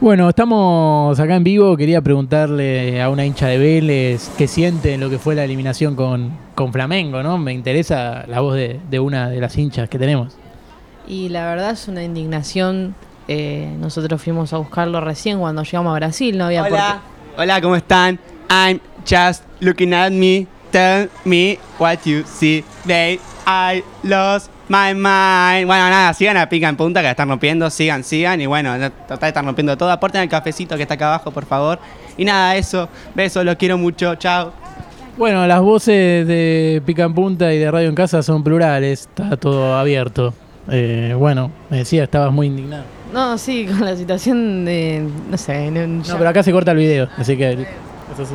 Bueno, estamos acá en vivo. Quería preguntarle a una hincha de Vélez qué siente en lo que fue la eliminación con, con Flamengo, ¿no? Me interesa la voz de, de una de las hinchas que tenemos. Y la verdad es una indignación. eh, nosotros fuimos a buscarlo recién cuando llegamos a Brasil, no había Hola, hola, ¿cómo están? I'm just looking at me. Tell me what you see. Babe, I lost my mind. Bueno, nada, sigan a Pica en Punta que la están rompiendo. Sigan, sigan. Y bueno, no- total, están rompiendo todo. Aporten el cafecito que está acá abajo, por favor. Y nada, eso. Besos, los quiero mucho. Chao. Bueno, las voces de Pica en Punta y de Radio en Casa son plurales, está todo abierto. Eh, bueno, me decía, estabas muy indignado. No, sí, con la situación de. No sé. no- No, pero acá se corta el video, así que... eso sí.